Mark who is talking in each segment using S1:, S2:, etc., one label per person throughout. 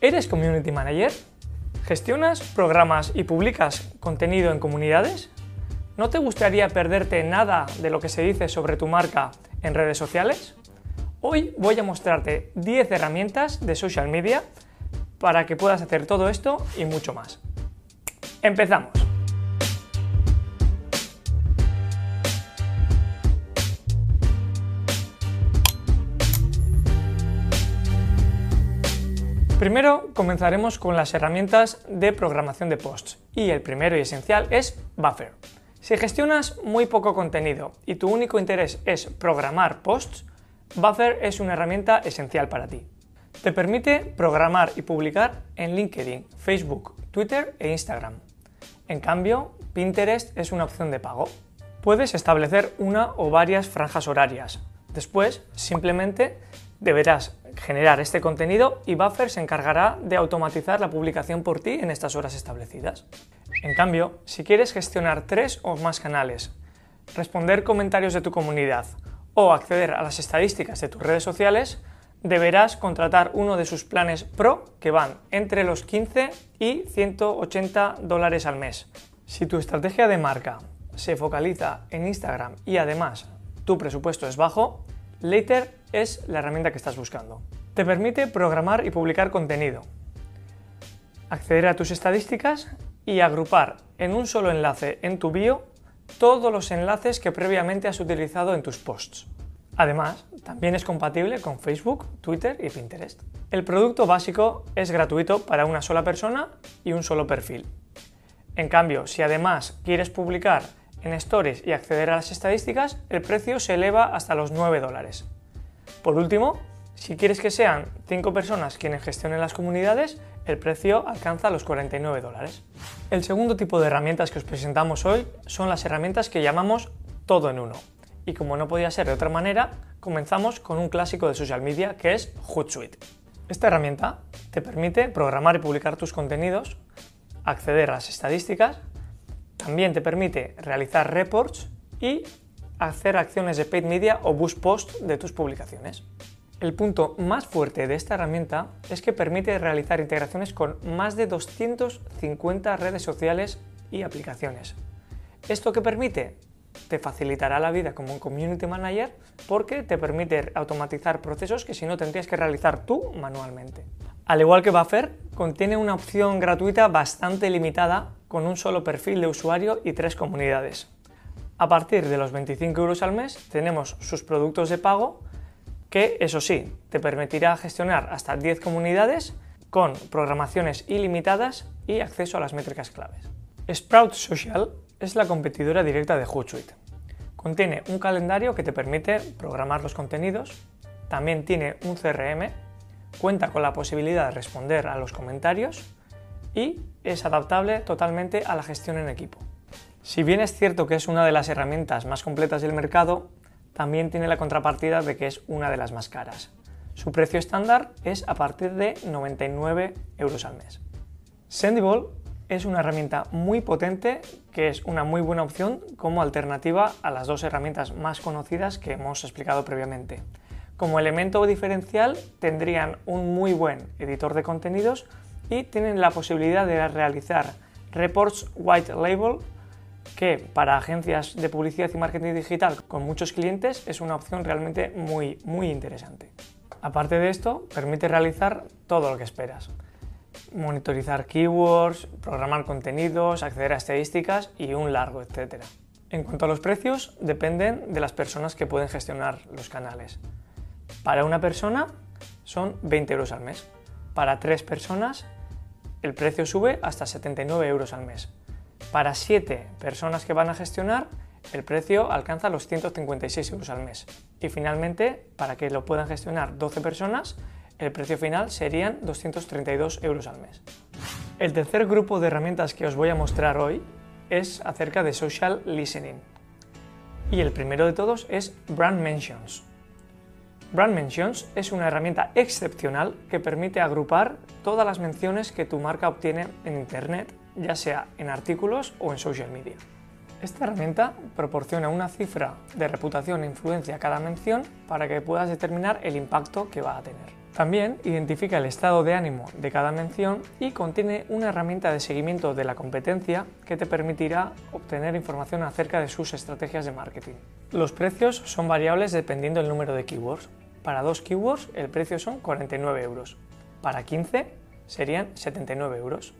S1: ¿Eres Community Manager? ¿Gestionas programas y publicas contenido en comunidades? ¿No te gustaría perderte nada de lo que se dice sobre tu marca en redes sociales? Hoy voy a mostrarte 10 herramientas de social media para que puedas hacer todo esto y mucho más. ¡Empezamos! Primero comenzaremos con las herramientas de programación de posts y el primero y esencial es Buffer. Si gestionas muy poco contenido y tu único interés es programar posts, Buffer es una herramienta esencial para ti. Te permite programar y publicar en LinkedIn, Facebook, Twitter e Instagram. En cambio, Pinterest es una opción de pago. Puedes establecer una o varias franjas horarias. Después, simplemente deberás generar este contenido y Buffer se encargará de automatizar la publicación por ti en estas horas establecidas. En cambio, si quieres gestionar tres o más canales, responder comentarios de tu comunidad o acceder a las estadísticas de tus redes sociales, deberás contratar uno de sus planes Pro que van entre los 15 y 180 dólares al mes. Si tu estrategia de marca se focaliza en Instagram y además tu presupuesto es bajo, Later es la herramienta que estás buscando. Te permite programar y publicar contenido, acceder a tus estadísticas y agrupar en un solo enlace en tu bio todos los enlaces que previamente has utilizado en tus posts. Además, también es compatible con Facebook, Twitter y Pinterest. El producto básico es gratuito para una sola persona y un solo perfil. En cambio, si además quieres publicar en Stories y acceder a las estadísticas, el precio se eleva hasta los 9 dólares. Por último, si quieres que sean 5 personas quienes gestionen las comunidades, el precio alcanza los 49 dólares. El segundo tipo de herramientas que os presentamos hoy son las herramientas que llamamos todo en uno. Y como no podía ser de otra manera, comenzamos con un clásico de social media que es Hootsuite. Esta herramienta te permite programar y publicar tus contenidos, acceder a las estadísticas también te permite realizar reports y hacer acciones de paid media o boost post de tus publicaciones. El punto más fuerte de esta herramienta es que permite realizar integraciones con más de 250 redes sociales y aplicaciones. ¿Esto qué permite? Te facilitará la vida como un community manager porque te permite automatizar procesos que si no tendrías que realizar tú manualmente. Al igual que Buffer, contiene una opción gratuita bastante limitada con un solo perfil de usuario y tres comunidades. A partir de los 25 euros al mes tenemos sus productos de pago que, eso sí, te permitirá gestionar hasta 10 comunidades con programaciones ilimitadas y acceso a las métricas claves. Sprout Social es la competidora directa de Hootsuite. Contiene un calendario que te permite programar los contenidos, también tiene un CRM, cuenta con la posibilidad de responder a los comentarios y es adaptable totalmente a la gestión en equipo. Si bien es cierto que es una de las herramientas más completas del mercado, también tiene la contrapartida de que es una de las más caras. Su precio estándar es a partir de 99 euros al mes. Sendable es una herramienta muy potente que es una muy buena opción como alternativa a las dos herramientas más conocidas que hemos explicado previamente. Como elemento diferencial tendrían un muy buen editor de contenidos y tienen la posibilidad de realizar reports white label que para agencias de publicidad y marketing digital con muchos clientes es una opción realmente muy, muy interesante. Aparte de esto, permite realizar todo lo que esperas. Monitorizar keywords, programar contenidos, acceder a estadísticas y un largo etcétera. En cuanto a los precios, dependen de las personas que pueden gestionar los canales. Para una persona son 20 euros al mes. Para tres personas el precio sube hasta 79 euros al mes. Para 7 personas que van a gestionar, el precio alcanza los 156 euros al mes. Y finalmente, para que lo puedan gestionar 12 personas, el precio final serían 232 euros al mes. El tercer grupo de herramientas que os voy a mostrar hoy es acerca de social listening. Y el primero de todos es Brand Mentions. Brand Mentions es una herramienta excepcional que permite agrupar todas las menciones que tu marca obtiene en Internet, ya sea en artículos o en social media. Esta herramienta proporciona una cifra de reputación e influencia a cada mención para que puedas determinar el impacto que va a tener. También identifica el estado de ánimo de cada mención y contiene una herramienta de seguimiento de la competencia que te permitirá obtener información acerca de sus estrategias de marketing. Los precios son variables dependiendo del número de keywords. Para dos keywords el precio son 49 euros. Para 15 serían 79 euros.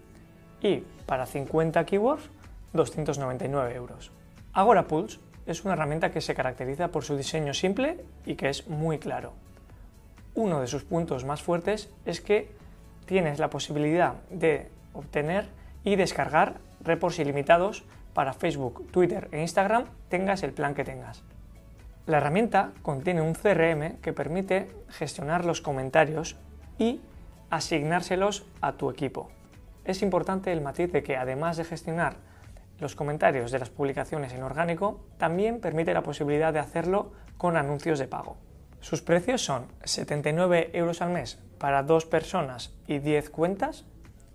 S1: Y para 50 keywords 299 euros. Agora Pulse es una herramienta que se caracteriza por su diseño simple y que es muy claro. Uno de sus puntos más fuertes es que tienes la posibilidad de obtener y descargar reports ilimitados para Facebook, Twitter e Instagram, tengas el plan que tengas. La herramienta contiene un CRM que permite gestionar los comentarios y asignárselos a tu equipo. Es importante el matiz de que además de gestionar los comentarios de las publicaciones en orgánico, también permite la posibilidad de hacerlo con anuncios de pago. Sus precios son 79 euros al mes para dos personas y 10 cuentas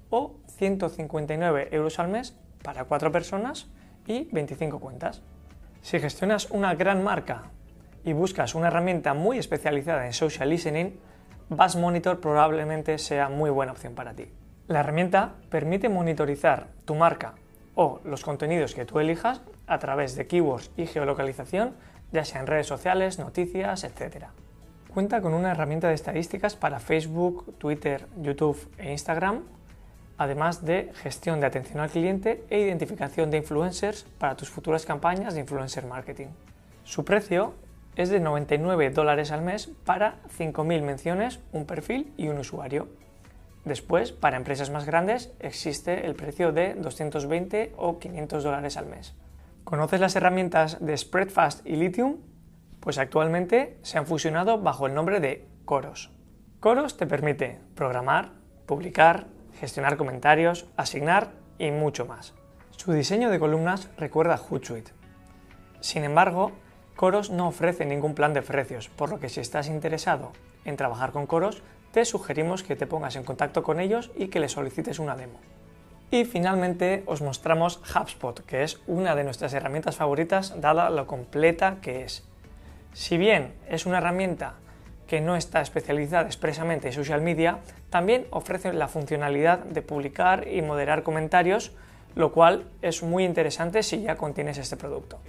S1: o 159 euros al mes para cuatro personas y 25 cuentas. Si gestionas una gran marca y buscas una herramienta muy especializada en social listening, Bass Monitor probablemente sea muy buena opción para ti. La herramienta permite monitorizar tu marca o los contenidos que tú elijas a través de keywords y geolocalización, ya sea en redes sociales, noticias, etc. Cuenta con una herramienta de estadísticas para Facebook, Twitter, YouTube e Instagram, además de gestión de atención al cliente e identificación de influencers para tus futuras campañas de influencer marketing. Su precio es de 99 dólares al mes para 5.000 menciones, un perfil y un usuario. Después, para empresas más grandes, existe el precio de 220 o 500 dólares al mes. ¿Conoces las herramientas de Spreadfast y Lithium? Pues actualmente se han fusionado bajo el nombre de Coros. Coros te permite programar, publicar, gestionar comentarios, asignar y mucho más. Su diseño de columnas recuerda a Hootsuite. Sin embargo, Coros no ofrece ningún plan de precios, por lo que si estás interesado en trabajar con Coros, te sugerimos que te pongas en contacto con ellos y que les solicites una demo. Y finalmente os mostramos HubSpot, que es una de nuestras herramientas favoritas dada lo completa que es. Si bien es una herramienta que no está especializada expresamente en social media, también ofrece la funcionalidad de publicar y moderar comentarios, lo cual es muy interesante si ya contienes este producto.